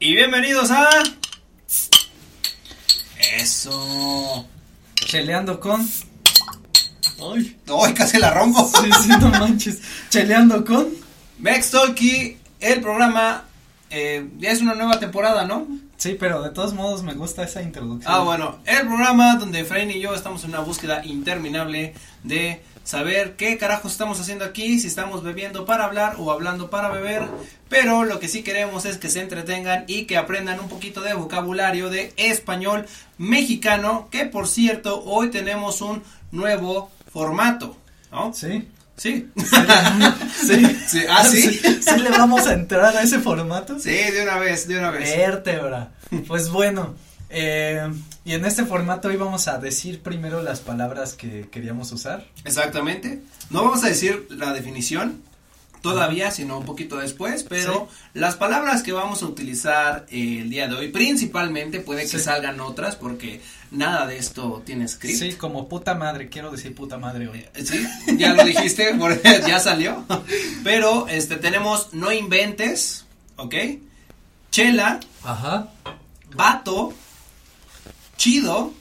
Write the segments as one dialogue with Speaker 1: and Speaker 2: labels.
Speaker 1: Y bienvenidos a. Eso.
Speaker 2: Cheleando con.
Speaker 1: Ay. Ay, casi la rompo.
Speaker 2: Sí, sí, no manches. Cheleando con.
Speaker 1: Mex Talkie, el programa. Eh, ya es una nueva temporada, ¿no?
Speaker 2: Sí, pero de todos modos me gusta esa introducción.
Speaker 1: Ah, bueno, el programa donde Efraín y yo estamos en una búsqueda interminable de saber qué carajos estamos haciendo aquí, si estamos bebiendo para hablar o hablando para beber, pero lo que sí queremos es que se entretengan y que aprendan un poquito de vocabulario de español mexicano, que por cierto, hoy tenemos un nuevo formato, ¿no?
Speaker 2: Sí.
Speaker 1: Sí.
Speaker 2: Sí.
Speaker 1: sí. ¿Ah, sí?
Speaker 2: sí? le vamos a entrar a ese formato?
Speaker 1: Sí, de una vez, de una vez.
Speaker 2: Vértebra. Pues bueno, eh, y en este formato íbamos a decir primero las palabras que queríamos usar.
Speaker 1: Exactamente. No vamos a decir la definición todavía, sino un poquito después, pero las palabras que vamos a utilizar eh, el día de hoy, principalmente puede que
Speaker 2: Sí.
Speaker 1: salgan otras porque nada de esto tiene script.
Speaker 2: Sí, como puta madre, quiero decir puta madre hoy.
Speaker 1: Eh, Sí, ya lo dijiste, ya salió. Pero este tenemos no inventes, ¿ok? Chela,
Speaker 2: Ajá.
Speaker 1: vato, chido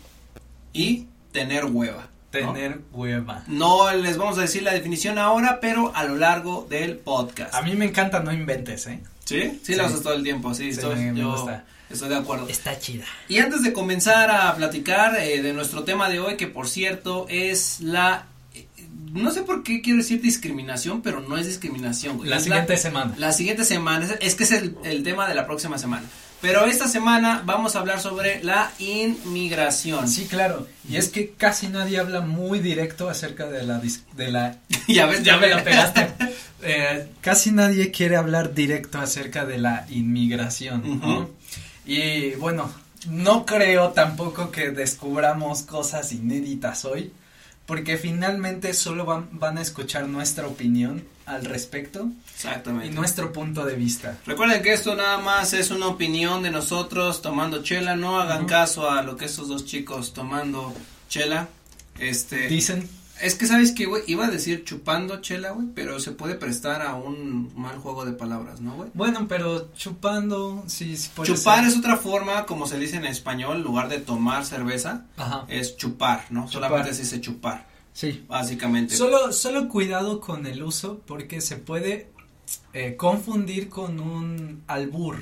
Speaker 1: y tener hueva. ¿no?
Speaker 2: Tener hueva.
Speaker 1: No les vamos a decir la definición ahora, pero a lo largo del podcast.
Speaker 2: A mí me encanta no inventes, ¿eh?
Speaker 1: ¿Sí? Sí,
Speaker 2: Sí.
Speaker 1: la usas todo el tiempo, sí,
Speaker 2: Sí,
Speaker 1: estoy,
Speaker 2: me-
Speaker 1: yo
Speaker 2: gusta.
Speaker 1: estoy de acuerdo.
Speaker 2: Está chida.
Speaker 1: Y antes de comenzar a platicar eh, de nuestro tema de hoy, que por cierto es la... eh, No sé por qué quiero decir discriminación, pero no es discriminación. güey,
Speaker 2: La
Speaker 1: es
Speaker 2: siguiente semana.
Speaker 1: La siguiente semana, es, es que es el, el tema de la próxima semana. Pero esta semana vamos a hablar sobre la inmigración.
Speaker 2: Sí, claro. Y es que casi nadie habla muy directo acerca de la de la
Speaker 1: ya ves,
Speaker 2: ya me la pegaste. Eh, casi nadie quiere hablar directo acerca de la inmigración. Y bueno, no creo tampoco que descubramos cosas inéditas hoy, porque finalmente solo van, van a escuchar nuestra opinión al respecto
Speaker 1: Exactamente.
Speaker 2: y nuestro punto de vista.
Speaker 1: Recuerden que esto nada más es una opinión de nosotros tomando chela, no hagan caso a lo que estos dos chicos tomando chela. Este,
Speaker 2: Dicen,
Speaker 1: es que sabes que güey, iba a decir chupando chela, güey, pero se puede prestar a un mal juego de palabras, ¿no, güey?
Speaker 2: bueno, pero chupando, sí, sí puede
Speaker 1: Chupar
Speaker 2: ser.
Speaker 1: es otra forma, como se dice en español, en lugar de tomar cerveza,
Speaker 2: Ajá,
Speaker 1: es chupar, ¿no?
Speaker 2: Chupar.
Speaker 1: Solamente se dice chupar,
Speaker 2: sí.
Speaker 1: básicamente.
Speaker 2: Solo, solo cuidado con el uso porque se puede eh, confundir con un albur,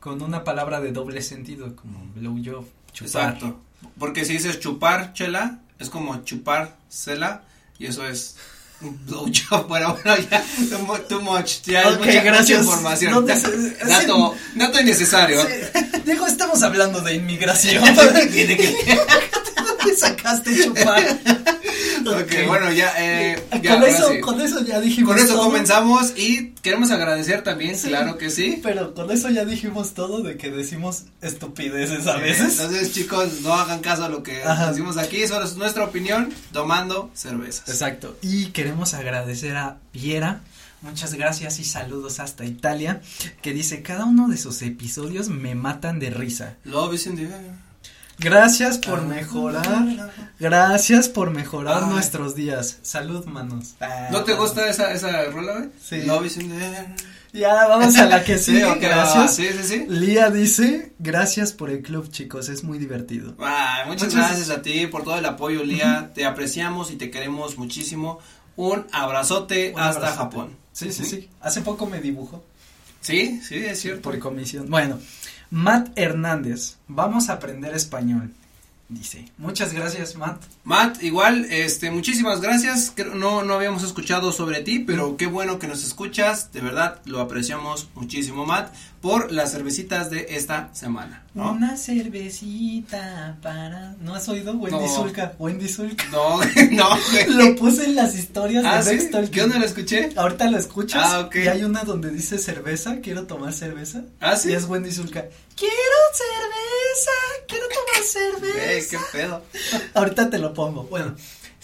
Speaker 2: con una palabra de doble sentido como blow job, chupar.
Speaker 1: Exacto. Porque si dices chupar chela, es como chupar cela, y eso es un blowjob. Bueno, bueno, ya, too mu- too much, ya es
Speaker 2: Ok,
Speaker 1: mucha, información.
Speaker 2: No sí.
Speaker 1: dato, dato innecesario.
Speaker 2: Digo, estamos hablando de inmigración.
Speaker 1: Tiene que-
Speaker 2: ¿Dónde sacaste chupar?
Speaker 1: ok, bueno, ya, eh, ya,
Speaker 2: con, eso,
Speaker 1: sí.
Speaker 2: con eso ya dijimos
Speaker 1: Con eso
Speaker 2: todo,
Speaker 1: comenzamos y queremos agradecer también,
Speaker 2: Sí.
Speaker 1: claro que sí.
Speaker 2: Pero con eso ya dijimos todo de que decimos estupideces a veces.
Speaker 1: Entonces, chicos, no hagan caso a lo que
Speaker 2: Ajá.
Speaker 1: decimos aquí, solo es nuestra opinión tomando cervezas.
Speaker 2: Exacto. Y queremos agradecer a Viera. Muchas gracias y saludos hasta Italia. Que dice, cada uno de sus episodios me matan de risa.
Speaker 1: Love is in the air.
Speaker 2: Gracias por
Speaker 1: Ah.
Speaker 2: mejorar. Gracias por mejorar nuestros días. Salud, manos.
Speaker 1: ¿No te gusta esa, esa rola, güey?
Speaker 2: Sí.
Speaker 1: Air.
Speaker 2: Ya, vamos a la que
Speaker 1: Sí,
Speaker 2: sigue.
Speaker 1: va,
Speaker 2: gracias.
Speaker 1: Sí, sí, sí.
Speaker 2: Lía dice, gracias por el club, chicos, es muy divertido.
Speaker 1: Ah, muchas
Speaker 2: Muchas-
Speaker 1: gracias a ti por todo el apoyo, Lía. Te apreciamos y te queremos muchísimo. Un abrazote
Speaker 2: Un
Speaker 1: hasta
Speaker 2: abrazote.
Speaker 1: Japón.
Speaker 2: Sí, sí, sí. Hace poco me dibujó.
Speaker 1: Sí, sí, es cierto.
Speaker 2: Por comisión. Bueno, Matt Hernández, vamos a aprender español. Dice, muchas gracias, Matt.
Speaker 1: Matt, igual, este, muchísimas gracias. No, no habíamos escuchado sobre ti, pero qué bueno que nos escuchas. De verdad, lo apreciamos muchísimo, Matt, por las cervecitas de esta semana. ¿No?
Speaker 2: Una cervecita para. ¿No has oído? Wendy
Speaker 1: No.
Speaker 2: Zulka. Wendy Zulka.
Speaker 1: No, no.
Speaker 2: Lo puse en las historias
Speaker 1: Ah,
Speaker 2: de
Speaker 1: ¿sí? Yo no lo escuché.
Speaker 2: Ahorita lo escuchas.
Speaker 1: Ah, ok.
Speaker 2: Y hay una donde dice cerveza, quiero tomar cerveza.
Speaker 1: Ah, sí.
Speaker 2: Y es Wendy Zulka. Quiero cerveza, quiero tomar cerveza.
Speaker 1: Ey, qué pedo.
Speaker 2: Ahorita te lo pongo. Bueno,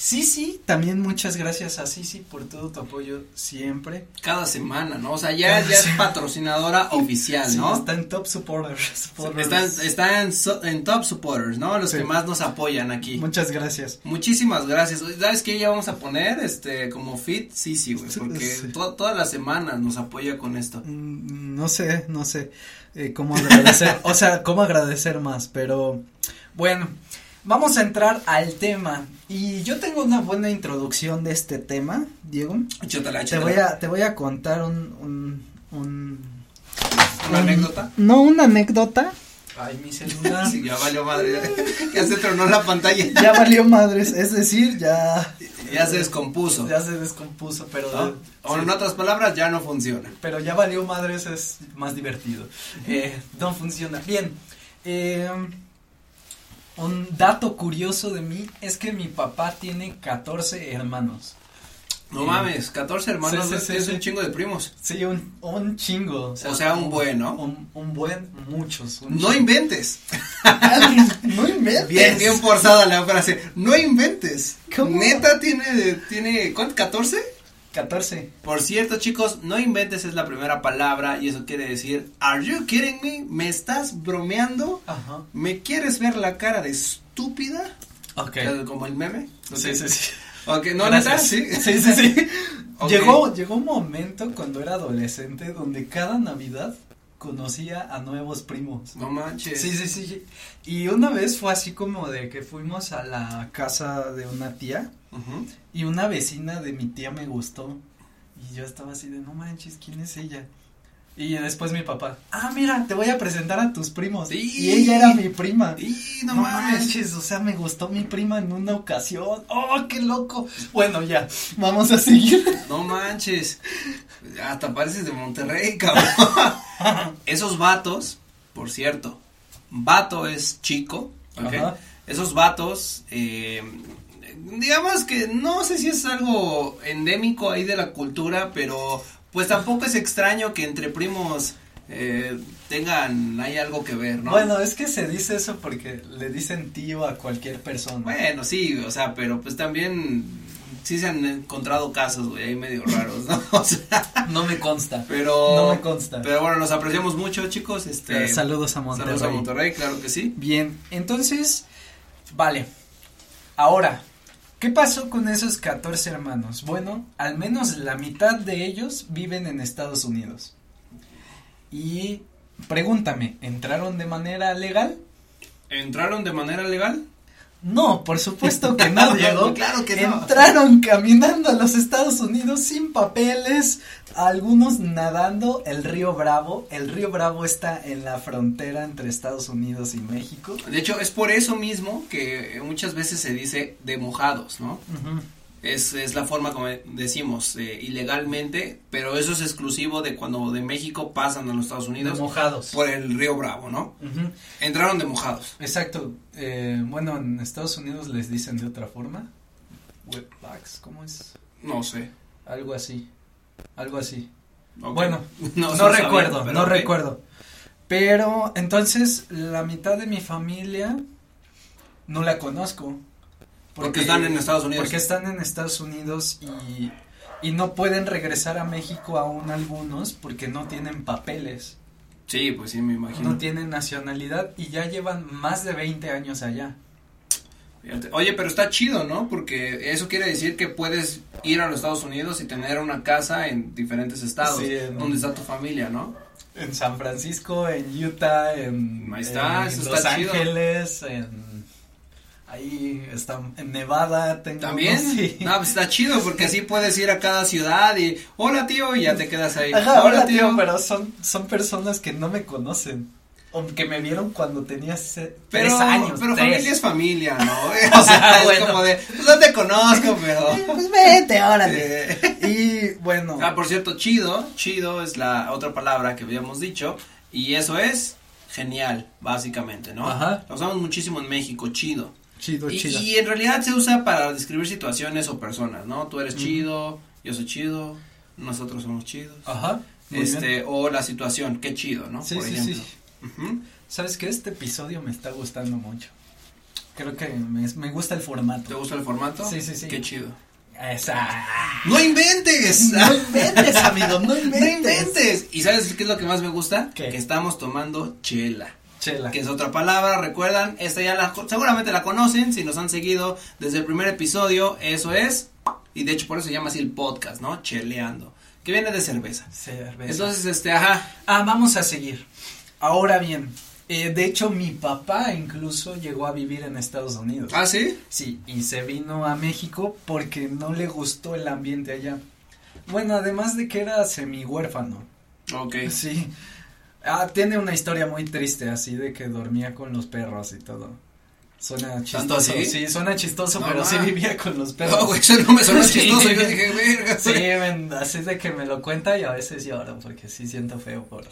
Speaker 2: Sí, sí, también muchas gracias a Sisi por todo tu apoyo siempre.
Speaker 1: Cada semana, ¿no? O sea, ya, ya es patrocinadora oficial,
Speaker 2: Sí,
Speaker 1: ¿no?
Speaker 2: está en top supporters. supporters.
Speaker 1: Están, están en, top supporters, ¿no? Los
Speaker 2: Sí.
Speaker 1: que más nos apoyan aquí.
Speaker 2: Muchas gracias.
Speaker 1: Muchísimas gracias. ¿Sabes qué? Ya vamos a poner, este, como fit, sí, sí, güey, porque
Speaker 2: Sí.
Speaker 1: to- todas las semanas nos apoya con esto.
Speaker 2: Mm, No sé, no sé eh, cómo agradecer, o sea, cómo agradecer más, pero bueno, vamos a entrar al tema y yo tengo una buena introducción de este tema, Diego.
Speaker 1: Échatela,
Speaker 2: Te
Speaker 1: échatela.
Speaker 2: voy a, te voy a contar un, un, un
Speaker 1: ¿Una
Speaker 2: un-
Speaker 1: anécdota?
Speaker 2: No, una anécdota. Ay, mi celular.
Speaker 1: Sí, ya valió madre. Ya, se tronó la pantalla.
Speaker 2: Ya valió madres, es decir, ya.
Speaker 1: Ya se descompuso.
Speaker 2: Ya se descompuso, pero.
Speaker 1: ¿no? O
Speaker 2: sí.
Speaker 1: en otras palabras, ya no funciona.
Speaker 2: Pero ya valió madres, es más divertido. Eh, no funciona. Bien. eh, un dato curioso de mí es que mi papá tiene 14 hermanos.
Speaker 1: No
Speaker 2: Sí.
Speaker 1: mames, 14 hermanos,
Speaker 2: Sí, sí, sí,
Speaker 1: es
Speaker 2: sí.
Speaker 1: un chingo de primos.
Speaker 2: Sí, un, un chingo.
Speaker 1: O sea, un buen, ¿no?
Speaker 2: Un, un buen, muchos. un
Speaker 1: No
Speaker 2: chingo.
Speaker 1: inventes.
Speaker 2: no inventes.
Speaker 1: Bien, bien forzada la frase. No inventes.
Speaker 2: ¿Cómo?
Speaker 1: Neta tiene, tiene, ¿cuánto? ¿14?
Speaker 2: 14.
Speaker 1: Por cierto, chicos, no inventes es la primera palabra y eso quiere decir, ¿Are you kidding me? ¿Me estás bromeando?
Speaker 2: Ajá.
Speaker 1: ¿Me quieres ver la cara de estúpida?
Speaker 2: Ok.
Speaker 1: Como el meme.
Speaker 2: Sí, sí, sí.
Speaker 1: Ok, no,
Speaker 2: Gracias.
Speaker 1: sí.
Speaker 2: Sí, sí, sí. Llegó, llegó un momento cuando era adolescente donde cada Navidad conocía a nuevos primos.
Speaker 1: No manches.
Speaker 2: Sí, sí, sí. Y una vez fue así como de que fuimos a la casa de una tía y una vecina de mi tía me gustó. Y yo estaba así de, no manches, ¿quién es ella? Y después mi papá, ah, mira, te voy a presentar a tus primos.
Speaker 1: Sí.
Speaker 2: Y ella era mi prima.
Speaker 1: Y no,
Speaker 2: No,
Speaker 1: mames.
Speaker 2: manches, o sea, me gustó mi prima en una ocasión. ¡Oh, qué loco! Bueno, ya, vamos a seguir.
Speaker 1: No manches. Hasta pareces de Monterrey, cabrón. Esos vatos, por cierto, vato es chico, ¿ok?
Speaker 2: Ajá.
Speaker 1: Esos vatos, eh, digamos que no sé si es algo endémico ahí de la cultura, pero pues tampoco es extraño que entre primos eh, tengan ahí algo que ver, ¿no?
Speaker 2: Bueno, es que se dice eso porque le dicen tío a cualquier persona.
Speaker 1: Bueno, sí, o sea, pero pues también sí se han encontrado casos, güey, ahí medio raros, ¿no? O sea,
Speaker 2: No me consta.
Speaker 1: pero
Speaker 2: No me consta.
Speaker 1: Pero bueno, los apreciamos mucho, chicos. Este,
Speaker 2: Eh, saludos a Monterrey.
Speaker 1: saludos a Monterrey, claro que sí.
Speaker 2: Bien, entonces, vale. Ahora, ¿qué pasó con esos 14 hermanos? Bueno, al menos la mitad de ellos viven en Estados Unidos. Y pregúntame, ¿entraron de manera legal?
Speaker 1: ¿Entraron de manera legal?
Speaker 2: No, por supuesto que no, Diego.
Speaker 1: Claro que no.
Speaker 2: Entraron caminando a los Estados Unidos sin papeles, algunos nadando el río Bravo. El río Bravo está en la frontera entre Estados Unidos y México.
Speaker 1: De hecho, es por eso mismo que muchas veces se dice de mojados, ¿no? Es, es la forma como decimos, eh, ilegalmente, pero eso es exclusivo de cuando de México pasan a los Estados
Speaker 2: De
Speaker 1: Unidos
Speaker 2: mojados.
Speaker 1: por el río Bravo, ¿no? Entraron de mojados.
Speaker 2: Exacto. Eh, bueno, en Estados Unidos les dicen de otra forma. Wetbacks, ¿cómo es?
Speaker 1: No sé.
Speaker 2: Algo así. Algo así. Bueno,
Speaker 1: no,
Speaker 2: recuerdo,
Speaker 1: sabía,
Speaker 2: no recuerdo. Pero entonces la mitad de mi familia no la conozco.
Speaker 1: Porque están en Estados Unidos.
Speaker 2: Porque están en Estados Unidos y, y no pueden regresar a México aún algunos porque no tienen papeles,
Speaker 1: Sí, pues sí, me imagino.
Speaker 2: no tienen nacionalidad y ya llevan más de 20 años allá.
Speaker 1: Fíjate. Oye, pero está chido, ¿no? Porque eso quiere decir que puedes ir a los Estados Unidos y tener una casa en diferentes estados
Speaker 2: Sí, en-
Speaker 1: donde está tu familia, ¿no?
Speaker 2: En San Francisco, en Utah, en,
Speaker 1: está,
Speaker 2: en
Speaker 1: eso
Speaker 2: Los
Speaker 1: está chido.
Speaker 2: Ángeles, en ahí está en Nevada tengo
Speaker 1: También.
Speaker 2: sí.
Speaker 1: No, pues está chido porque así puedes ir a cada ciudad y hola tío y ya te quedas ahí.
Speaker 2: Ajá, hola tío, pero son son personas que no me conocen o que me vieron cuando tenía se-
Speaker 1: Pero,
Speaker 2: tres años.
Speaker 1: pero
Speaker 2: tres.
Speaker 1: familia es familia, ¿no? O sea, es
Speaker 2: Bueno.
Speaker 1: como de, pues no te conozco, pero.
Speaker 2: Pues vete, órale.
Speaker 1: Eh,
Speaker 2: Y bueno,
Speaker 1: Ah, por cierto, chido, chido es la otra palabra que habíamos dicho y eso es genial, básicamente, ¿no?
Speaker 2: Ajá.
Speaker 1: Lo usamos muchísimo en México, chido.
Speaker 2: Chido,
Speaker 1: Y,
Speaker 2: chido.
Speaker 1: y en realidad se usa para describir situaciones o personas, ¿no? Tú eres chido, yo soy chido, nosotros somos chidos.
Speaker 2: Ajá.
Speaker 1: este,
Speaker 2: bien.
Speaker 1: o la situación, qué chido, ¿no?
Speaker 2: Sí,
Speaker 1: Por
Speaker 2: sí,
Speaker 1: ejemplo.
Speaker 2: sí. ¿Sabes qué? Este episodio me está gustando mucho. Creo que me, me gusta el
Speaker 1: ¿Te
Speaker 2: formato.
Speaker 1: gusta el formato?
Speaker 2: Sí, sí, sí.
Speaker 1: Qué chido.
Speaker 2: Esa.
Speaker 1: ¡No inventes!
Speaker 2: No inventes, amigo, no
Speaker 1: ¡No
Speaker 2: inventes.
Speaker 1: inventes! ¿Y sabes qué es lo que más me gusta?
Speaker 2: ¿Qué?
Speaker 1: Que estamos tomando chela.
Speaker 2: Chela.
Speaker 1: que es otra palabra, recuerdan, esta ya la, seguramente la conocen, si nos han seguido desde el primer episodio, eso es, y de hecho por eso se llama así el podcast, ¿no? Cheleando, que viene de cerveza.
Speaker 2: Cerveza.
Speaker 1: Entonces, este, ajá,
Speaker 2: Ah, vamos a seguir. Ahora bien, eh, de hecho mi papá incluso llegó a vivir en Estados Unidos.
Speaker 1: ¿ah, sí?
Speaker 2: Sí, y se vino a México porque no le gustó el ambiente allá. Bueno, además de que era semi huérfano.
Speaker 1: Ok.
Speaker 2: Sí. Ah, tiene una historia muy triste así de que dormía con los perros y todo. Suena
Speaker 1: ¿Tanto
Speaker 2: chistoso.
Speaker 1: así?
Speaker 2: Sí, suena chistoso,
Speaker 1: No,
Speaker 2: pero
Speaker 1: ma.
Speaker 2: sí vivía con los perros.
Speaker 1: No, güey, eso no me
Speaker 2: Sí.
Speaker 1: chistoso, yo dije, verga.
Speaker 2: Sí, men, así de que me lo cuenta y a veces lloro porque sí siento feo por,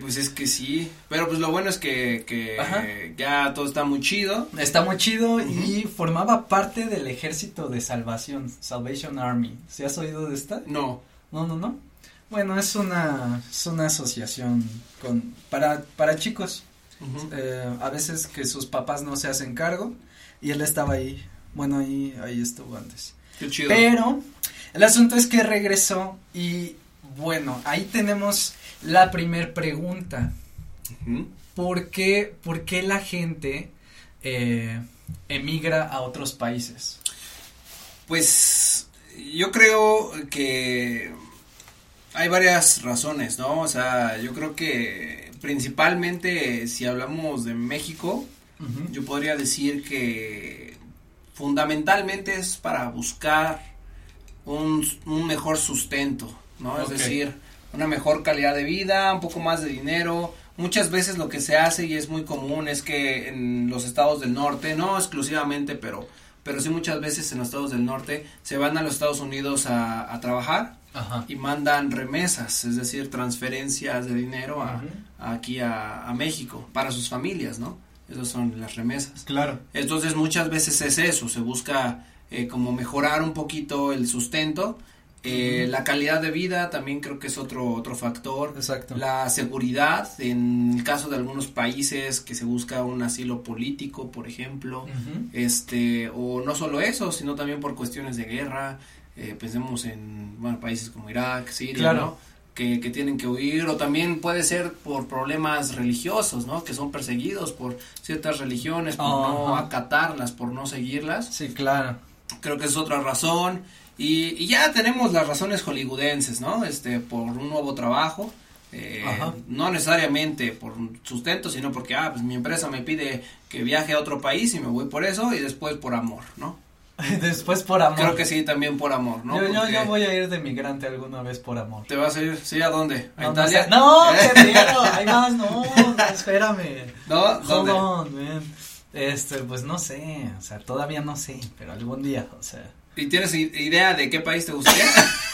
Speaker 1: pues es que sí, pero pues lo bueno es que, que
Speaker 2: Ajá.
Speaker 1: ya todo está muy chido.
Speaker 2: Está muy chido y formaba parte del ejército de salvación, Salvation Army. ¿Sí has oído de esta?
Speaker 1: No,
Speaker 2: No, no, no. Bueno, es una, es una asociación con, para, para chicos. Eh, a veces que sus papás no se hacen cargo y él estaba ahí. Bueno, ahí, ahí estuvo antes.
Speaker 1: qué chido.
Speaker 2: Pero el asunto es que regresó y bueno, ahí tenemos la primer pregunta. ¿Por qué, por qué la gente eh, emigra a otros países?
Speaker 1: Pues yo creo que hay varias razones, ¿no? O sea, yo creo que principalmente si hablamos de México, yo podría decir que fundamentalmente es para buscar un, un mejor sustento, ¿no? Es decir, una mejor calidad de vida, un poco más de dinero. Muchas veces lo que se hace y es muy común es que en los estados del norte, no exclusivamente, pero, pero sí muchas veces en los estados del norte se van a los Estados Unidos a, a trabajar
Speaker 2: Ajá.
Speaker 1: y mandan remesas, es decir, transferencias de dinero a, aquí a, a México para sus familias, ¿no? Esas son las remesas.
Speaker 2: Claro.
Speaker 1: Entonces muchas veces es eso, se busca eh, como mejorar un poquito el sustento, eh, la calidad de vida también creo que es otro otro factor,
Speaker 2: Exacto.
Speaker 1: la seguridad en el caso de algunos países que se busca un asilo político, por ejemplo, este o no solo eso, sino también por cuestiones de guerra, eh, pensemos en bueno países como Irak, Siria,
Speaker 2: Claro.
Speaker 1: ¿no? que, que tienen que huir o también puede ser por problemas religiosos, ¿no? Que son perseguidos por ciertas religiones, por no
Speaker 2: Ajá.
Speaker 1: acatarlas, por no seguirlas.
Speaker 2: Sí, claro.
Speaker 1: Creo que es otra razón. Y, y ya tenemos las razones hollywoodenses, ¿no? Este, por un nuevo trabajo. eh, no necesariamente por sustento, sino porque, ah, pues mi empresa me pide que viaje a otro país y me voy por eso y después por amor, ¿no?
Speaker 2: Después por amor.
Speaker 1: Creo que sí, también por amor, ¿no?
Speaker 2: yo, yo, yo voy a ir de migrante alguna vez por amor.
Speaker 1: ¿Te vas a ir? ¿Sí? ¿A dónde? ¿A
Speaker 2: No, no,
Speaker 1: Italia?
Speaker 2: no, querido, hay más, no, espérame.
Speaker 1: ¿No?
Speaker 2: Hold
Speaker 1: ¿Dónde?
Speaker 2: on, man. Este, pues no sé, o sea, todavía no sé, pero algún día, o sea.
Speaker 1: ¿Y tienes idea de qué país te gustaría?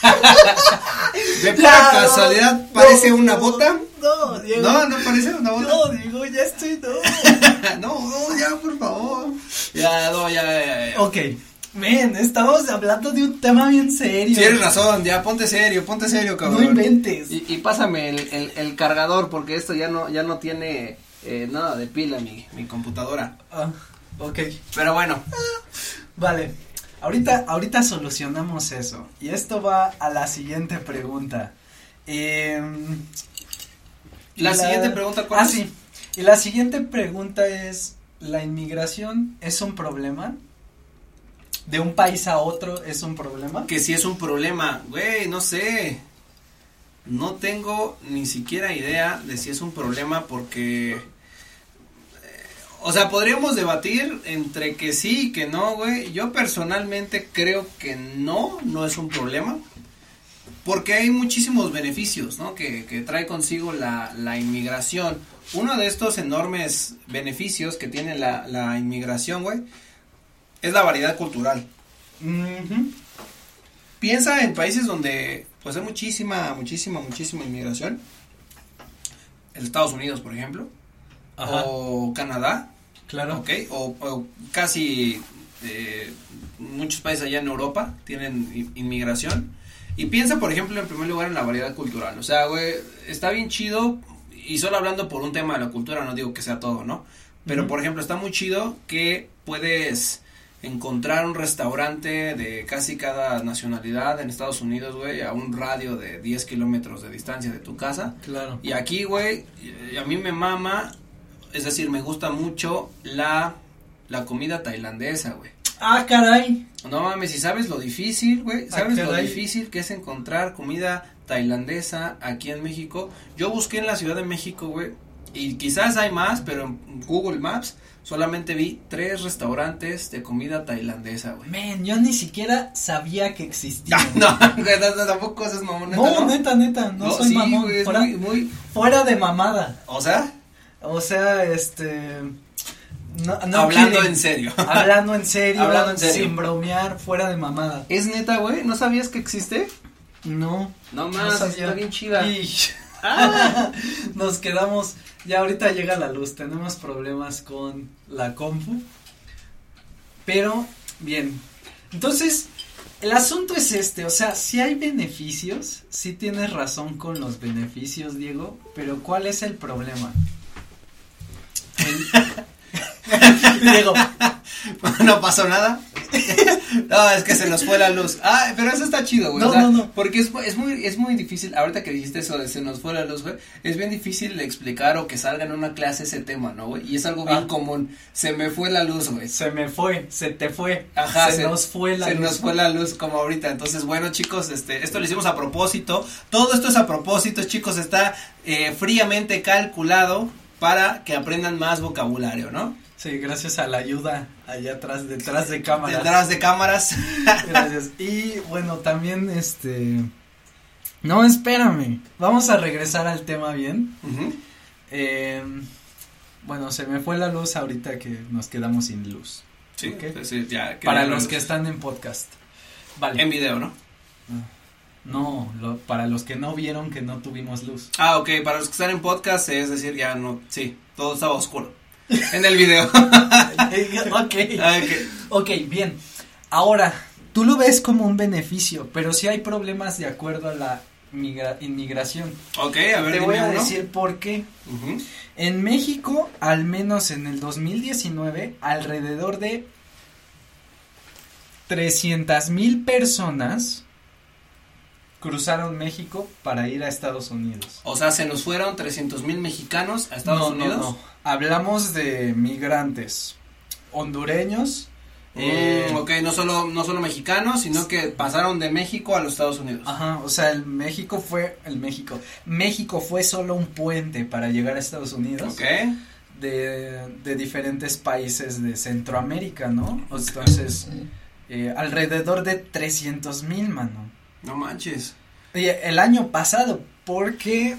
Speaker 1: ¿De pura casualidad
Speaker 2: no,
Speaker 1: parece
Speaker 2: no,
Speaker 1: una bota?
Speaker 2: No, Diego.
Speaker 1: No, no parece una bota.
Speaker 2: No, Diego, ya estoy, no.
Speaker 1: No, no, ya, por favor. Ya, no, ya, ya, ya.
Speaker 2: ok, men, estamos hablando de un tema bien serio.
Speaker 1: Tienes razón, ya, ponte serio, ponte serio,
Speaker 2: No
Speaker 1: cabrón.
Speaker 2: inventes.
Speaker 1: Y, y pásame el, el, el cargador, porque esto ya no, ya no tiene eh, nada de pila mi, mi computadora.
Speaker 2: Ah, ok,
Speaker 1: Pero bueno,
Speaker 2: vale. Ahorita, ahorita solucionamos eso. Y esto va a la siguiente pregunta. Em,
Speaker 1: la, siguiente pregunta, ¿cuál
Speaker 2: Ah,
Speaker 1: es?
Speaker 2: sí. Y la siguiente pregunta es, ¿la inmigración es un problema? ¿De un país a otro es un problema?
Speaker 1: Que si es un problema, güey, no sé. No tengo ni siquiera idea de si es un problema porque... eh, O sea, podríamos debatir entre que sí y que no, güey. Yo personalmente creo que no, no es un problema. Porque hay muchísimos beneficios, ¿no? Que, que trae consigo la, la inmigración. Uno de estos enormes beneficios que tiene la, la inmigración, güey, es la variedad cultural. Piensa en países donde pues hay muchísima, muchísima, muchísima inmigración. Estados Unidos, por ejemplo.
Speaker 2: Ajá,
Speaker 1: O Canadá,
Speaker 2: claro.
Speaker 1: ¿ok? O, o casi eh, muchos países allá en Europa tienen in- inmigración. Y piensa, por ejemplo, en primer lugar en la variedad cultural. O sea, güey, está bien chido. Y solo hablando por un tema de la cultura, no digo que sea todo, ¿no? Pero por ejemplo, está muy chido que puedes encontrar un restaurante de casi cada nacionalidad en Estados Unidos, güey, a un radio de 10 kilómetros de distancia de tu casa.
Speaker 2: Claro.
Speaker 1: Y aquí, güey, a mí me mama, es decir, me gusta mucho la, la comida tailandesa, güey.
Speaker 2: Ah, caray.
Speaker 1: No mames, y sabes lo difícil, güey,
Speaker 2: Ah,
Speaker 1: sabes lo difícil que es encontrar comida tailandesa aquí en México. Yo busqué en la Ciudad de México, güey, y quizás hay más, pero en Google Maps solamente vi tres restaurantes de comida tailandesa, güey.
Speaker 2: Men, yo ni siquiera sabía que existía.
Speaker 1: no, no, tampoco es mamón, neta,
Speaker 2: no,
Speaker 1: ¿no?
Speaker 2: neta, neta, no, soy
Speaker 1: sí,
Speaker 2: mamón.
Speaker 1: güey,
Speaker 2: fuera,
Speaker 1: muy, muy,
Speaker 2: fuera de mamada.
Speaker 1: o sea,
Speaker 2: O sea, este. No, no
Speaker 1: hablando en serio.
Speaker 2: Hablando en serio.
Speaker 1: Hablando en serio.
Speaker 2: Sin bromear, fuera de mamada.
Speaker 1: ¿Es neta, güey? ¿No sabías que existe?
Speaker 2: No.
Speaker 1: No más, está bien chida.
Speaker 2: Y- Nos quedamos. Ya ahorita llega la luz. Tenemos problemas con la compu. Pero, bien. Entonces, el asunto es este. O sea, si hay beneficios. Sí tienes razón con los beneficios, Diego. Pero, ¿cuál es el problema? Diego,
Speaker 1: no pasó nada. no, es que se nos fue la luz. Ah, pero eso está chido, güey.
Speaker 2: No,
Speaker 1: o sea,
Speaker 2: no, no.
Speaker 1: Porque es, es muy es muy difícil, ahorita que dijiste eso de se nos fue la luz, güey, es bien difícil explicar o que salga en una clase ese tema, ¿no, güey? Y es algo bien
Speaker 2: Ah.
Speaker 1: común. Se me fue la luz, güey.
Speaker 2: se me fue, se te fue.
Speaker 1: Ajá,
Speaker 2: se, nos fue la
Speaker 1: se
Speaker 2: luz.
Speaker 1: nos fue la luz como ahorita. Entonces, bueno, chicos, este, esto lo hicimos a propósito. Todo esto es a propósito, chicos, está eh, fríamente calculado para que aprendan más vocabulario, ¿no?
Speaker 2: Sí, gracias a la ayuda allá atrás, detrás de cámara.
Speaker 1: Detrás de cámaras.
Speaker 2: Gracias. Y bueno, también este. No, espérame. Vamos a regresar al tema bien. Eh, bueno, se me fue la luz ahorita que nos quedamos sin luz.
Speaker 1: Sí,
Speaker 2: Ok.
Speaker 1: sí, ya. que
Speaker 2: Para los
Speaker 1: lo-
Speaker 2: que están en podcast. Vale.
Speaker 1: En video, ¿no?
Speaker 2: No, lo- para los que no vieron que no tuvimos luz.
Speaker 1: Ah, ok, para los que están en podcast, es decir, ya no, sí, todo estaba oscuro. En el video.
Speaker 2: ok.
Speaker 1: Ah, ok.
Speaker 2: Ok, bien. Ahora, tú lo ves como un beneficio, pero sí hay problemas de acuerdo a la migra- inmigración.
Speaker 1: Ok, a ver,
Speaker 2: Te voy a
Speaker 1: uno.
Speaker 2: decir por qué. En México, al menos en el 2019, alrededor de 300 mil personas cruzaron México para ir a Estados Unidos.
Speaker 1: O sea, se nos fueron 300 mil mexicanos a Estados
Speaker 2: No,
Speaker 1: Unidos.
Speaker 2: no. Hablamos de migrantes hondureños.
Speaker 1: Mm,
Speaker 2: eh,
Speaker 1: ok, no solo, no solo mexicanos, sino que pasaron de México a los Estados Unidos.
Speaker 2: Ajá, o sea, el México fue, el México, México fue solo un puente para llegar a Estados Unidos.
Speaker 1: Ok.
Speaker 2: de, de diferentes países de Centroamérica, ¿no? Entonces, eh, alrededor de 300 mil, mano.
Speaker 1: No manches.
Speaker 2: Y el año pasado, porque,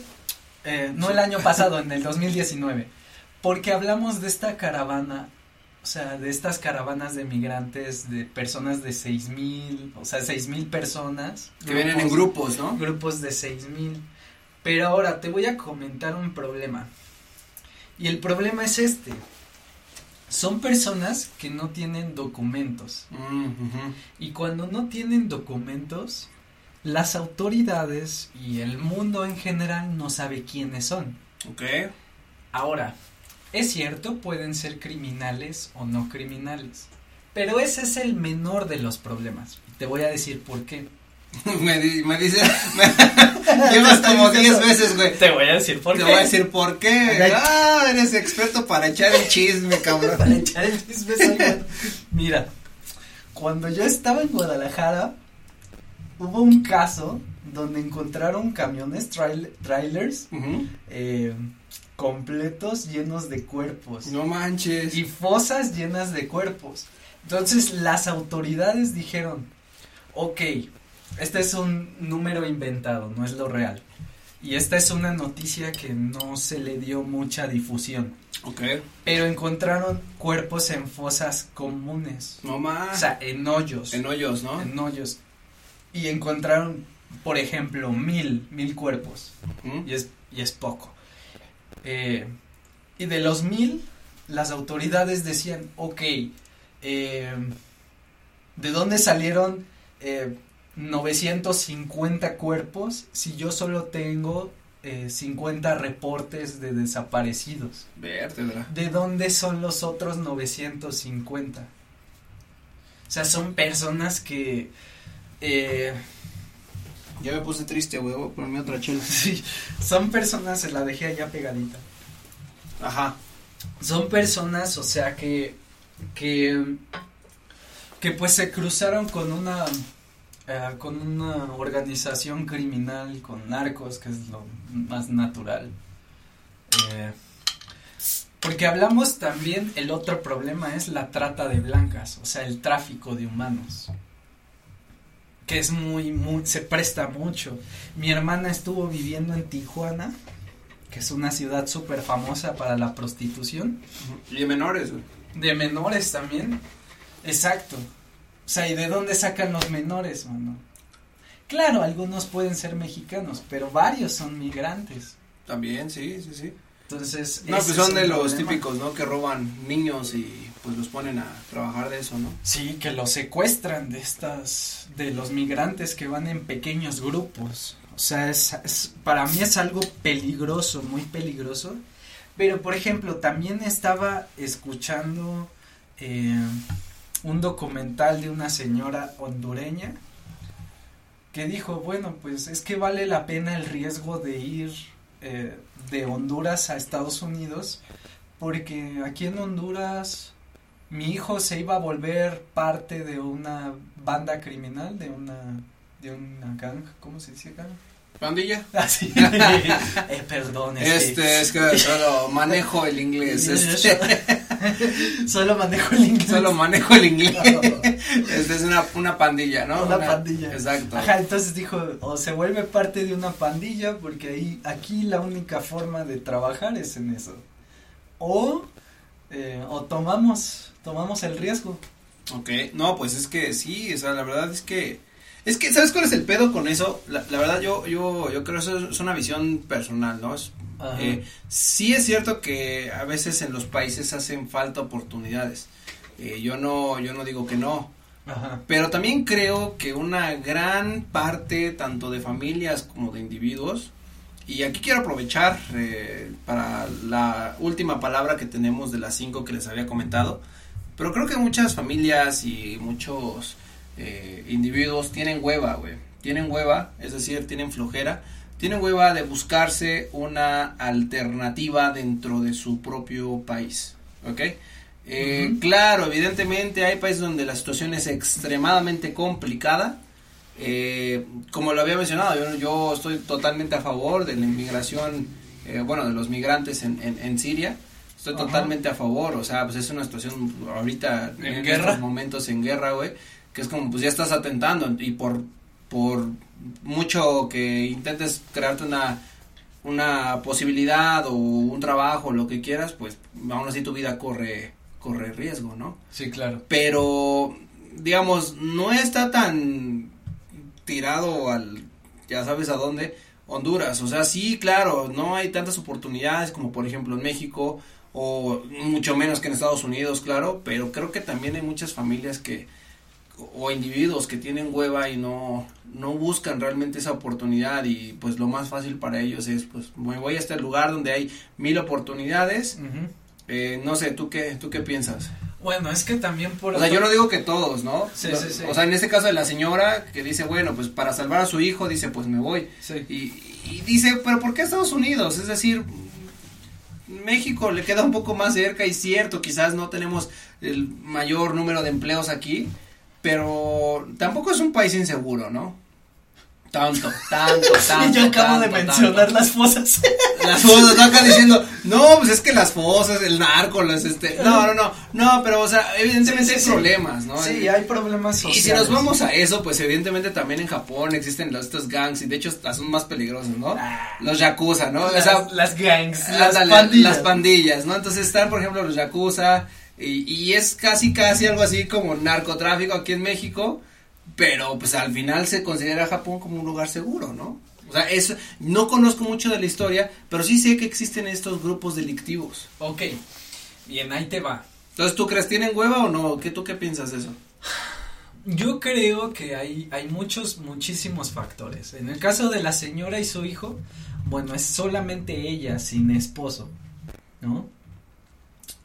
Speaker 2: eh, no el año pasado, en el 2019, porque hablamos de esta caravana, o sea, de estas caravanas de migrantes, de personas de 6 mil, o sea, 6 mil personas.
Speaker 1: Que vienen en grupos, ¿no?
Speaker 2: grupos de 6000. Pero ahora te voy a comentar un problema. Y el problema es este. Son personas que no tienen documentos.
Speaker 1: Mm.
Speaker 2: Y cuando no tienen documentos, las autoridades y el mundo en general no sabe quiénes son.
Speaker 1: Ok.
Speaker 2: Ahora, es cierto, pueden ser criminales o no criminales. Pero ese es el menor de los problemas. Te voy a decir por qué.
Speaker 1: me, di- me dice. me- llevas como 10 veces, güey.
Speaker 2: Te voy a decir por
Speaker 1: Te
Speaker 2: qué.
Speaker 1: voy a decir por qué. Ah, eres experto para echar el chisme, cabrón.
Speaker 2: para echar el chisme soy. Mira, cuando yo estaba en Guadalajara, hubo un caso donde encontraron camiones trail- trailers eh, completos llenos de cuerpos
Speaker 1: No manches.
Speaker 2: y fosas llenas de cuerpos. Entonces las autoridades dijeron, ok, este es un número inventado, no es lo real. Y esta es una noticia que no se le dio mucha difusión.
Speaker 1: Ok.
Speaker 2: Pero encontraron cuerpos en fosas comunes.
Speaker 1: No más.
Speaker 2: O sea, en hoyos.
Speaker 1: en hoyos, ¿no?
Speaker 2: en hoyos. Y encontraron, por ejemplo, mil, mil cuerpos. Y es, y es poco. Eh, y de los mil, las autoridades decían, ok, eh, ¿de dónde salieron eh, 950 cuerpos si yo solo tengo eh, 50 reportes de desaparecidos.
Speaker 1: Vértebra.
Speaker 2: ¿De dónde son los otros 950? O sea, son personas que... Eh,
Speaker 1: Ya me puse triste, güey. Voy a ponerme otra chela.
Speaker 2: sí, son personas, se la dejé allá pegadita.
Speaker 1: Ajá.
Speaker 2: Son personas, o sea, que... que que pues se cruzaron con una eh, con una organización criminal con narcos que es lo más natural Eh, porque hablamos también el otro problema es la trata de blancas o sea el tráfico de humanos que es muy muy se presta mucho mi hermana estuvo viviendo en Tijuana que es una ciudad súper famosa para la prostitución
Speaker 1: Y de menores, güey.
Speaker 2: de menores también. Exacto. O sea, ¿y de dónde sacan los menores, mano? Claro, algunos pueden ser mexicanos, pero varios son migrantes.
Speaker 1: También, sí, sí, sí.
Speaker 2: Entonces,
Speaker 1: No, pues son de los
Speaker 2: problema.
Speaker 1: típicos, ¿no? Que roban niños y pues los ponen a trabajar de eso, ¿no?
Speaker 2: Sí, que los secuestran de estas, de los migrantes que van en pequeños grupos. O sea, es, para mí es algo peligroso, muy peligroso. Pero, por ejemplo, también estaba escuchando eh, un documental de una señora hondureña que dijo, bueno, pues es que vale la pena el riesgo de ir eh, de Honduras a Estados Unidos, porque aquí en Honduras mi hijo se iba a volver parte de una banda criminal, de una de una gang, ¿cómo se dice gang?
Speaker 1: Pandilla.
Speaker 2: Ah, sí. eh, perdón, es que-
Speaker 1: Este, es que solo manejo el inglés. Este,
Speaker 2: Solo manejo el inglés.
Speaker 1: solo manejo el inglés. Este es una, una pandilla, ¿no?
Speaker 2: Una pandilla.
Speaker 1: Exacto.
Speaker 2: Ajá, entonces dijo, o se vuelve parte de una pandilla, porque ahí, aquí la única forma de trabajar es en eso. O, eh, o tomamos, tomamos el riesgo.
Speaker 1: Ok, no, pues es que sí, o sea, la verdad es que, es que, ¿sabes cuál es el pedo con eso? La, la verdad yo, yo, yo creo que eso es una visión personal, ¿no? Es, eh, sí es cierto que a veces en los países hacen falta oportunidades, eh, yo no, yo no digo que no,
Speaker 2: Ajá.
Speaker 1: pero también creo que una gran parte, tanto de familias como de individuos, y aquí quiero aprovechar eh, para la última palabra que tenemos de las cinco que les había comentado, pero creo que muchas familias y muchos eh, individuos tienen hueva, güey, tienen hueva, es decir, tienen flojera, tienen hueva de buscarse una alternativa dentro de su propio país, ¿ok? Eh,
Speaker 2: Ujú.
Speaker 1: Claro, evidentemente hay países donde la situación es extremadamente complicada. Eh, como lo había mencionado, yo, yo estoy totalmente a favor de la inmigración, eh, bueno, de los migrantes en, en, en Siria. Estoy
Speaker 2: Ajá.
Speaker 1: totalmente a favor, o sea, pues es una situación ahorita
Speaker 2: ¿En
Speaker 1: en,
Speaker 2: guerra?
Speaker 1: estos momentos en guerra, güey, que es como pues ya estás atentando y por por mucho que intentes crearte una una posibilidad o un trabajo, lo que quieras, pues aún así tu vida corre corre riesgo, ¿no?
Speaker 2: Sí, claro.
Speaker 1: Pero digamos, no está tan tirado al ya sabes a dónde Honduras, o sea, sí, claro, no hay tantas oportunidades como por ejemplo en México o mucho menos que en Estados Unidos, claro, pero creo que también hay muchas familias que o individuos que tienen hueva y no no buscan realmente esa oportunidad y pues lo más fácil para ellos es pues me voy a este lugar donde hay mil oportunidades eh, no sé tú qué tú qué piensas
Speaker 2: Bueno, es que también por
Speaker 1: o sea, yo no digo que todos, ¿no?
Speaker 2: Sí, sí, sí.
Speaker 1: O sea, en este caso de la señora que dice, bueno, pues para salvar a su hijo, dice, pues me voy.
Speaker 2: Sí.
Speaker 1: Y, y dice, pero ¿por qué Estados Unidos? Es decir, México le queda un poco más cerca y cierto, quizás no tenemos el mayor número de empleos aquí, pero tampoco es un país inseguro, ¿no? Tanto, tanto, tanto.
Speaker 2: Y yo acabo de mencionar
Speaker 1: tanto.
Speaker 2: las fosas.
Speaker 1: Las fosas, ¿no? acá diciendo, no, pues es que las fosas, el narco, las este, no, no, no, no, pero o sea, evidentemente
Speaker 2: Sí, sí,
Speaker 1: hay problemas, ¿no?
Speaker 2: Sí, hay problemas
Speaker 1: Y
Speaker 2: sociales.
Speaker 1: si nos vamos a eso, pues evidentemente también en Japón existen los, estos gangs y de hecho son más peligrosos, ¿no?
Speaker 2: Ah.
Speaker 1: Los yakuza, ¿no? O
Speaker 2: Las,
Speaker 1: sea,
Speaker 2: las gangs, las pandillas.
Speaker 1: las pandillas, ¿no? Entonces están, por ejemplo, los yakuza y, y es casi, casi algo así como narcotráfico aquí en México, pero pues al final se considera Japón como un lugar seguro, ¿no? O sea, eso, no conozco mucho de la historia, pero sí sé que existen estos grupos delictivos.
Speaker 2: Ok, bien, ahí te va.
Speaker 1: Entonces, ¿tú crees tienen hueva o no? ¿Qué tú qué piensas de eso?
Speaker 2: Yo creo que hay, hay muchos, muchísimos factores. En el caso de la señora y su hijo, bueno, es solamente ella sin esposo, ¿no?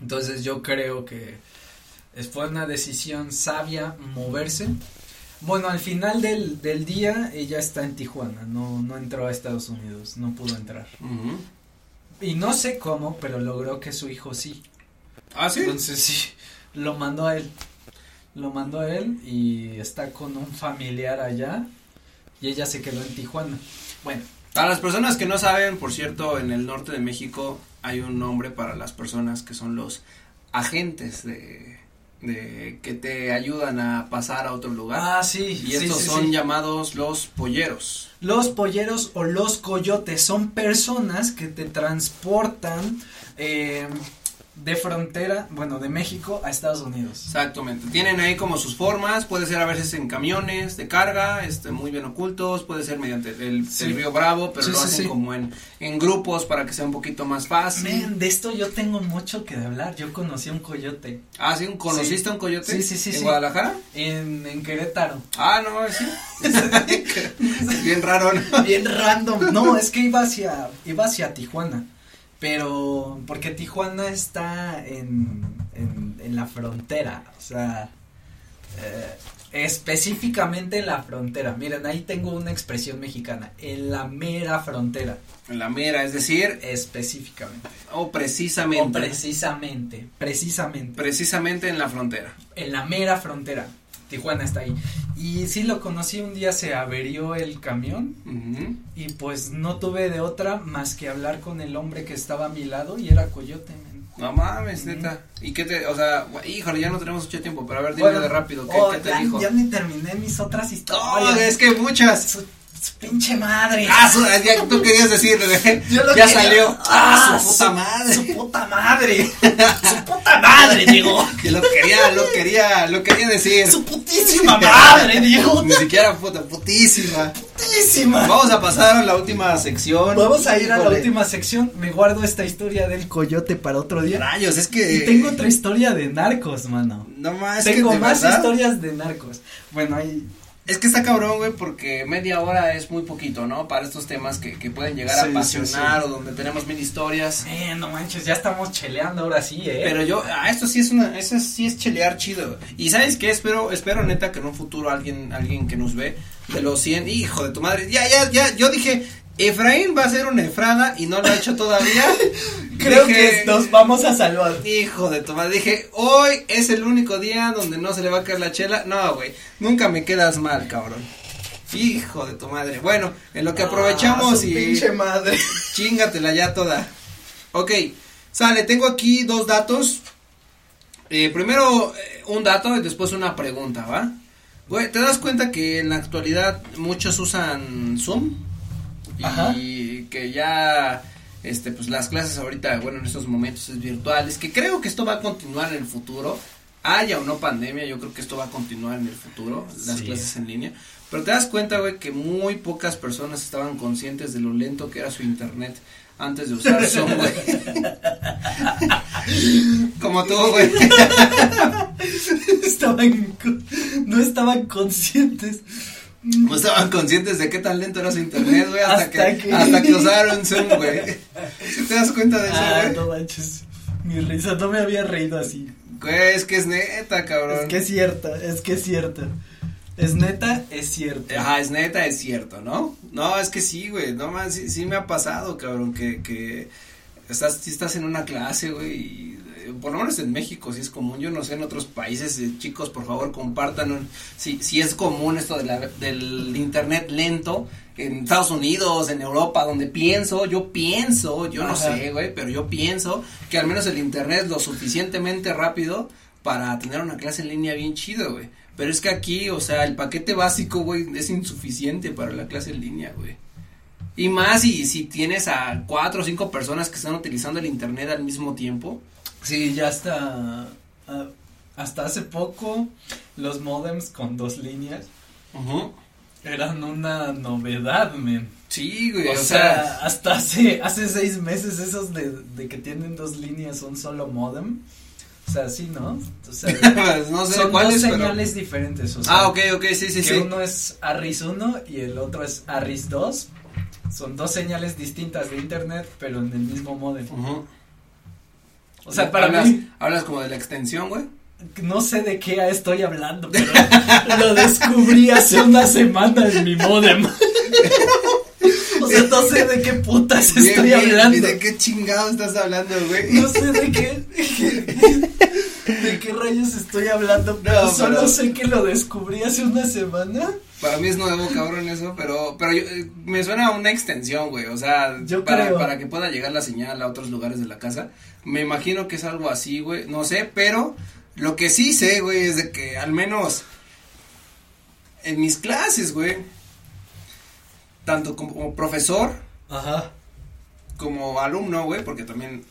Speaker 2: Entonces yo creo que fue una decisión sabia moverse. Bueno, al final del, del día ella está en Tijuana, no, no entró a Estados Unidos, no pudo entrar. Y no sé cómo, pero logró que su hijo sí.
Speaker 1: Ah, sí.
Speaker 2: Entonces sí, lo mandó a él. Lo mandó a él y está con un familiar allá y ella se quedó en Tijuana. Bueno.
Speaker 1: Para las personas que no saben, por cierto, en el norte de México hay un nombre para las personas que son los agentes de, de que te ayudan a pasar a otro lugar.
Speaker 2: Ah, sí.
Speaker 1: Y estos son llamados los polleros.
Speaker 2: Los polleros o los coyotes son personas que te transportan eh, de frontera, bueno, de México a Estados Unidos.
Speaker 1: Exactamente. Tienen ahí como sus formas, puede ser a veces en camiones de carga, este, muy bien ocultos, puede ser mediante el, río Bravo, pero lo hacen como en, en grupos para que sea un poquito más fácil.
Speaker 2: de esto yo tengo mucho que hablar. Yo conocí a un coyote.
Speaker 1: Ah, sí, ¿conociste a un coyote?
Speaker 2: Sí, sí, sí.
Speaker 1: ¿En Guadalajara?
Speaker 2: En, en Querétaro.
Speaker 1: Ah, no, sí. bien raro, ¿no?
Speaker 2: Bien random. No, es que iba hacia, iba hacia Tijuana. Pero, porque Tijuana está en, en, la frontera, o sea, eh, específicamente en la frontera. Miren, ahí tengo una expresión mexicana, en la mera frontera.
Speaker 1: En la mera, es decir,
Speaker 2: específicamente.
Speaker 1: O precisamente. O
Speaker 2: precisamente, precisamente.
Speaker 1: Precisamente en la frontera.
Speaker 2: En la mera frontera. Tijuana está ahí. Y sí lo conocí, un día se averió el camión y pues no tuve de otra más que hablar con el hombre que estaba a mi lado y era Coyote.
Speaker 1: No mames, neta. ¿Y qué te, o sea, híjole, ya no tenemos mucho tiempo, pero a ver, dime de rápido, ¿qué,
Speaker 2: oh,
Speaker 1: ¿qué te
Speaker 2: ya,
Speaker 1: dijo?
Speaker 2: Ya ni terminé mis otras historias.
Speaker 1: Oh, es que muchas.
Speaker 2: Su pinche madre.
Speaker 1: Ah, su, ya, tú querías decir, ya salió.
Speaker 2: Ah, su puta madre. Su puta madre. su puta madre, digo.
Speaker 1: Que lo quería, lo quería, lo quería decir.
Speaker 2: Su putísima madre, digo.
Speaker 1: Ni siquiera puta, putísima.
Speaker 2: Putísima.
Speaker 1: Vamos a pasar a la última sección.
Speaker 2: Vamos a ir a la última sección. Me guardo esta historia del coyote para otro día.
Speaker 1: Rayos, es que.
Speaker 2: Y tengo otra historia de narcos, mano.
Speaker 1: No más.
Speaker 2: Tengo más historias de narcos. Bueno, ahí
Speaker 1: es que está cabrón, güey, porque media hora es muy poquito, ¿no? Para estos temas que, que pueden llegar a apasionar o donde tenemos mil historias.
Speaker 2: Eh, no manches, ya estamos cheleando ahora sí, eh.
Speaker 1: Pero yo, ah, esto sí es una, eso sí es chelear chido. Y ¿sabes qué? Espero, espero neta que en un futuro alguien, alguien que nos ve de los 100, hijo de tu madre, ya, ya, ya, yo dije, Efraín va a ser una efrada y no lo ha hecho todavía.
Speaker 2: Creo que nos vamos a salvar.
Speaker 1: Hijo de tu madre, dije, hoy es el único día donde no se le va a caer la chela. No, güey, nunca me quedas mal, cabrón. Hijo de tu madre. Bueno, en lo que ah, aprovechamos y.
Speaker 2: Pinche madre.
Speaker 1: Chingatela ya toda. Ok, sale, tengo aquí dos datos. Eh, primero eh, un dato y después una pregunta, ¿va? Güey, ¿te das cuenta que en la actualidad muchos usan Zoom? Y que ya este pues las clases ahorita bueno en estos momentos es virtuales que creo que esto va a continuar en el futuro. Haya o no pandemia yo creo que esto va a continuar en el futuro las clases en línea. Pero te das cuenta güey que muy pocas personas estaban conscientes de lo lento que era su internet antes de usar Zoom, güey. Como tú, güey.
Speaker 2: estaban, no estaban conscientes
Speaker 1: no estaban conscientes de qué tan lento era su internet, güey, hasta, que, hasta que usaron Zoom, güey. ¿Te das cuenta de eso,
Speaker 2: ah, güey? no manches. Mi risa, no me había reído así.
Speaker 1: Güey, es que es neta, cabrón.
Speaker 2: Es que es cierta, es que es cierta. Es neta, es cierto.
Speaker 1: Ajá, es neta, es cierto, ¿no? No, es que sí, güey, no más, sí, sí me ha pasado, cabrón, que, que estás, si estás en una clase, güey, y por lo menos en México sí es común, yo no sé en otros países, eh, chicos, por favor compartan si, si es común esto de la, del internet lento en Estados Unidos, en Europa, donde pienso, yo pienso, yo no sé, güey, pero yo pienso que al menos el internet es lo suficientemente rápido para tener una clase en línea bien chido, güey. Pero es que aquí, o sea, el paquete básico, güey, es insuficiente para la clase en línea, güey. Y más si, si tienes a cuatro o cinco personas que están utilizando el internet al mismo tiempo,
Speaker 2: Sí, ya hasta, ah, hasta hace poco los modems con dos líneas eran una novedad, men.
Speaker 1: Sí, güey.
Speaker 2: O, sea, hasta hace, hace seis meses esos de, de que tienen dos líneas, un solo modem. O sea, sí, ¿no? O sea,
Speaker 1: no sé
Speaker 2: son dos señales diferentes. O sea,
Speaker 1: Ah, ok, ok, sí, sí,
Speaker 2: que
Speaker 1: sí.
Speaker 2: uno es Arris 1 y el otro es Arris 2. Son dos señales distintas de internet, pero en el mismo modem.
Speaker 1: Ujú.
Speaker 2: O sea, para
Speaker 1: hablas,
Speaker 2: mí,
Speaker 1: hablas como de la extensión, güey.
Speaker 2: no sé de qué estoy hablando, pero lo descubrí hace una semana en mi modem. O sea, no sé de qué putas
Speaker 1: Bien,
Speaker 2: estoy
Speaker 1: bien,
Speaker 2: hablando.
Speaker 1: ¿Y de qué chingado estás hablando, güey?
Speaker 2: No sé de qué. ¿De qué rayos estoy hablando? Pero
Speaker 1: No,
Speaker 2: solo
Speaker 1: pero-
Speaker 2: sé que lo descubrí hace una semana.
Speaker 1: Para mí es nuevo, cabrón, eso, pero, pero yo, eh, me suena a una extensión, güey, o sea,
Speaker 2: Yo
Speaker 1: para,
Speaker 2: creo.
Speaker 1: para que pueda llegar la señal a otros lugares de la casa, me imagino que es algo así, güey, no sé, pero lo que sí sé, güey, es de que al menos en mis clases, güey, tanto como, como profesor
Speaker 2: Ajá.
Speaker 1: como alumno, güey, porque también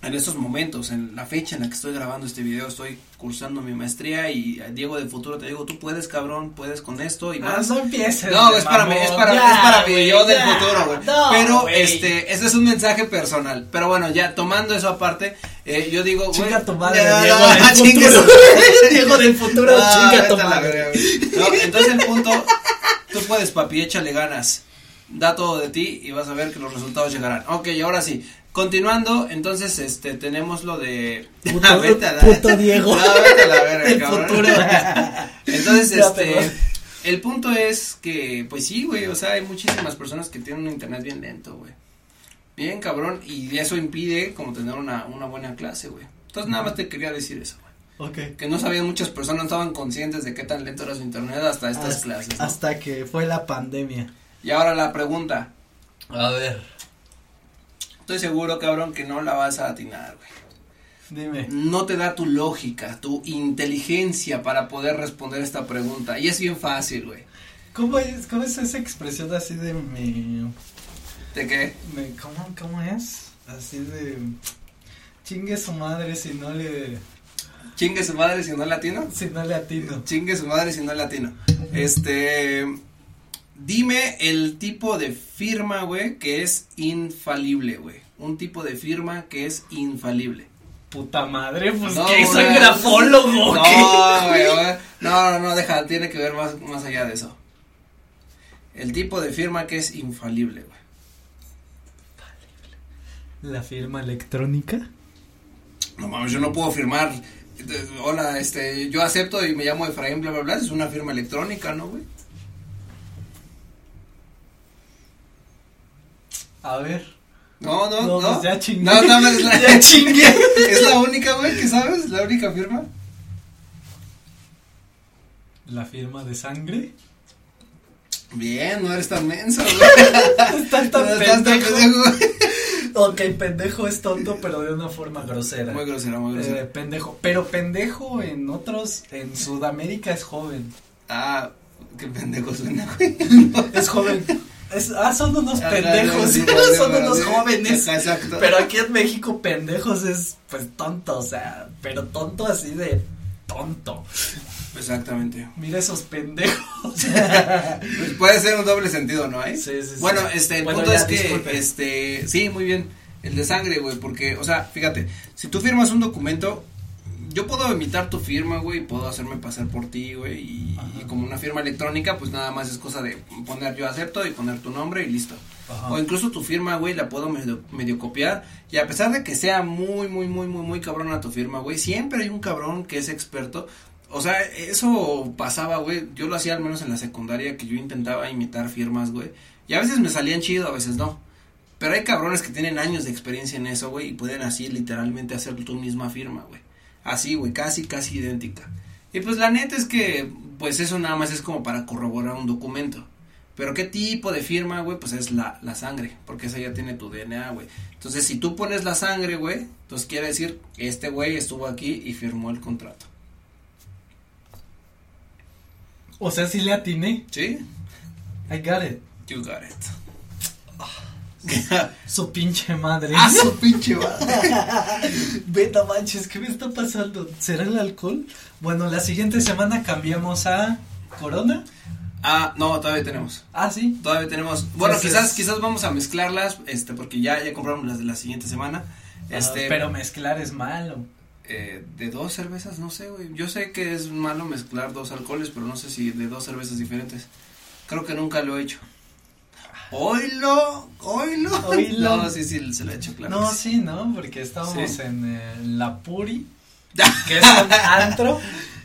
Speaker 1: en estos momentos, en la fecha en la que estoy grabando este video, estoy cursando mi maestría y eh, Diego del futuro te digo, tú puedes, cabrón, puedes con esto y
Speaker 2: Ah,
Speaker 1: más.
Speaker 2: no empieces.
Speaker 1: No, es para mí, es para,
Speaker 2: Ya,
Speaker 1: es para yo del futuro, güey.
Speaker 2: No,
Speaker 1: Pero,
Speaker 2: güey.
Speaker 1: este, ese es un mensaje personal. Pero bueno, ya tomando eso aparte, eh, yo digo, güey.
Speaker 2: Chinga tu madre,
Speaker 1: Ya,
Speaker 2: Diego
Speaker 1: no,
Speaker 2: del futuro. Diego del futuro,
Speaker 1: Ah,
Speaker 2: chinga tu
Speaker 1: la
Speaker 2: madre.
Speaker 1: No, entonces el punto, tú puedes, papi, échale ganas. Da todo de ti y vas a ver que los resultados llegarán. Ok, ahora sí. Continuando, entonces, este, tenemos lo de.
Speaker 2: Puto-
Speaker 1: Ah, vete a la-
Speaker 2: puto Diego.
Speaker 1: No, vete a la verga,
Speaker 2: El
Speaker 1: cabrón.
Speaker 2: futuro.
Speaker 1: Entonces,
Speaker 2: Ya,
Speaker 1: este, el punto es que, pues sí, güey, o sea, hay muchísimas personas que tienen un internet bien lento, güey. Bien cabrón, y eso impide como tener una, una buena clase, güey. Entonces nada más te quería decir eso, güey.
Speaker 2: Ok.
Speaker 1: Que no sabían muchas personas, no estaban conscientes de qué tan lento era su internet hasta estas
Speaker 2: Hasta-
Speaker 1: clases. ¿no?
Speaker 2: Hasta que fue la pandemia.
Speaker 1: Y ahora la pregunta,
Speaker 2: A ver.
Speaker 1: Estoy seguro, cabrón, que no la vas a atinar, güey.
Speaker 2: Dime.
Speaker 1: No te da tu lógica, tu inteligencia para poder responder esta pregunta. Y es bien fácil, güey.
Speaker 2: ¿Cómo es, cómo es esa expresión así de mi,
Speaker 1: ¿De qué?
Speaker 2: me- ¿cómo, ¿Cómo es? Así de. Chingue su madre si no le.
Speaker 1: Chingue su madre si no latino.
Speaker 2: Si no le atino.
Speaker 1: Chingue su madre si no latino. Este. Dime el tipo de firma, güey, que es infalible, güey. Un tipo de firma que es infalible.
Speaker 2: Puta madre, pues
Speaker 1: No,
Speaker 2: que soy grafólogo.
Speaker 1: No, güey. No, no, no, deja, tiene que ver más, más allá de eso. El tipo de firma que es infalible, güey.
Speaker 2: La firma electrónica.
Speaker 1: No mames, yo no puedo firmar. eh, Hola, este, yo acepto y me llamo Efraín, bla, bla, bla. Es una firma electrónica, ¿no, güey?
Speaker 2: A ver.
Speaker 1: No, no,
Speaker 2: No,
Speaker 1: no.
Speaker 2: pues ya chingué.
Speaker 1: No, no, es la,
Speaker 2: Ya chingué.
Speaker 1: es la única, güey, que sabes, la única firma.
Speaker 2: La firma de sangre.
Speaker 1: Bien, no eres tan menso, güey.
Speaker 2: Estás tan
Speaker 1: No estás tan
Speaker 2: pendejo.
Speaker 1: pendejo.
Speaker 2: Ok, pendejo es tonto, pero de una forma grosera.
Speaker 1: Muy grosera, muy
Speaker 2: Eh,
Speaker 1: grosera.
Speaker 2: pendejo. Pero pendejo en otros, en Sudamérica es joven.
Speaker 1: Ah, qué pendejo suena, güey.
Speaker 2: Es joven. Es, ah, son unos
Speaker 1: Ah,
Speaker 2: pendejos.
Speaker 1: sí,
Speaker 2: son unos jóvenes.
Speaker 1: Exacto.
Speaker 2: Pero aquí en México, pendejos es pues tonto, o sea, pero tonto así de tonto.
Speaker 1: Exactamente.
Speaker 2: Mira esos pendejos.
Speaker 1: Pues puede ser un doble sentido, ¿no hay?
Speaker 2: Sí, sí, sí.
Speaker 1: Bueno, este, el
Speaker 2: Bueno,
Speaker 1: punto
Speaker 2: ya,
Speaker 1: es que,
Speaker 2: disculpe.
Speaker 1: este, sí, muy bien, el de sangre, güey, porque, o sea, fíjate, si tú firmas un documento, yo puedo imitar tu firma, güey, puedo hacerme pasar por ti, güey, y, como una firma electrónica, pues nada más es cosa de poner yo acepto y poner tu nombre y listo.
Speaker 2: Ajá.
Speaker 1: O incluso tu firma, güey, la puedo medio, medio copiar. Y a pesar de que sea muy, muy, muy, muy, muy cabrona tu firma, güey, siempre hay un cabrón que es experto. O sea, eso pasaba, güey. Yo lo hacía al menos en la secundaria, que yo intentaba imitar firmas, güey. Y a veces me salían chido, a veces no. Pero hay cabrones que tienen años de experiencia en eso, güey, y pueden así literalmente hacer tu misma firma, güey. Así, güey, casi, casi idéntica. Y pues la neta es que, pues eso nada más es como para corroborar un documento. Pero qué tipo de firma, güey, pues es la, la sangre, porque esa ya tiene tu DNA, güey. Entonces, si tú pones la sangre, güey, entonces quiere decir, este güey estuvo aquí y firmó el contrato.
Speaker 2: O sea, sí le atiné.
Speaker 1: ¿Sí?
Speaker 2: I got it.
Speaker 1: You got it.
Speaker 2: Su pinche madre.
Speaker 1: ¡Ah, su pinche madre!
Speaker 2: Beta manches, ¿qué me está pasando? ¿Será el alcohol? Bueno, la siguiente semana cambiamos a Corona.
Speaker 1: Ah, no, todavía tenemos.
Speaker 2: Ah, sí.
Speaker 1: Todavía tenemos. Bueno,
Speaker 2: Entonces-
Speaker 1: quizás, quizás vamos a mezclarlas, este, porque ya, ya compramos las de la siguiente semana. Este,
Speaker 2: Ah, pero mezclar es malo.
Speaker 1: Eh, de dos cervezas, no sé, güey. Yo sé que es malo mezclar dos alcoholes, pero no sé si de dos cervezas diferentes. Creo que nunca lo he hecho. Oilo, oilo.
Speaker 2: Oilo.
Speaker 1: No, sí, sí, se lo he hecho, claro.
Speaker 2: No, sí, ¿no? Porque estábamos
Speaker 1: Sí.
Speaker 2: en eh, la Puri, que es un antro,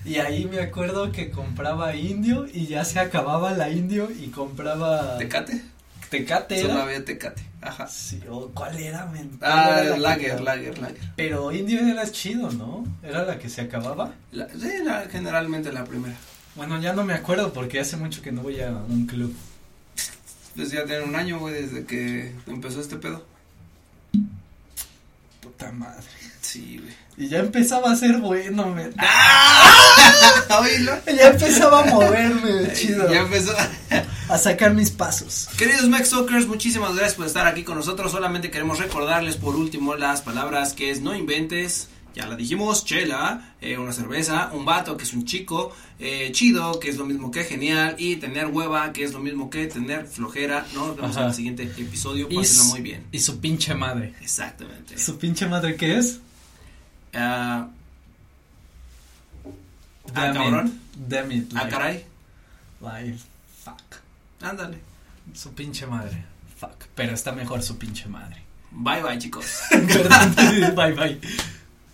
Speaker 2: y ahí me acuerdo que compraba indio y ya se acababa la indio y compraba
Speaker 1: ¿Tecate?
Speaker 2: tecate.
Speaker 1: Solo
Speaker 2: era.
Speaker 1: había tecate. Ajá.
Speaker 2: Sí, o ¿cuál era? men?
Speaker 1: Ah,
Speaker 2: ¿Cuál era la
Speaker 1: lager, lager, lager.
Speaker 2: Pero indio era chido, ¿no? Era la que se acababa.
Speaker 1: La- sí, la- generalmente la primera.
Speaker 2: Bueno, ya no me acuerdo porque hace mucho que no voy a un club.
Speaker 1: Pues ya tiene un año, güey, desde que empezó este pedo.
Speaker 2: Puta madre.
Speaker 1: Sí, güey.
Speaker 2: Y ya empezaba a ser bueno, men.
Speaker 1: Oilo.
Speaker 2: Ya empezaba a moverme, chido.
Speaker 1: Ya empezó.
Speaker 2: A sacar mis pasos.
Speaker 1: Queridos Max Talkers, muchísimas gracias por estar aquí con nosotros. Solamente queremos recordarles por último las palabras que es no inventes. Ya la dijimos, chela, eh, una cerveza, un vato que es un chico, eh, chido, que es lo mismo que genial, y tener hueva, que es lo mismo que tener flojera. Nos vemos
Speaker 2: Ajá.
Speaker 1: en el siguiente episodio, pásenla muy bien.
Speaker 2: Y su pinche madre.
Speaker 1: Exactamente.
Speaker 2: ¿Su pinche madre qué es?
Speaker 1: Ah, Ah, cabrón.
Speaker 2: Damn it.
Speaker 1: ah,
Speaker 2: like-
Speaker 1: caray,
Speaker 2: like, fuck.
Speaker 1: ándale.
Speaker 2: Su pinche madre. Fuck. Pero está mejor su pinche madre.
Speaker 1: Bye bye chicos.
Speaker 2: Bye bye.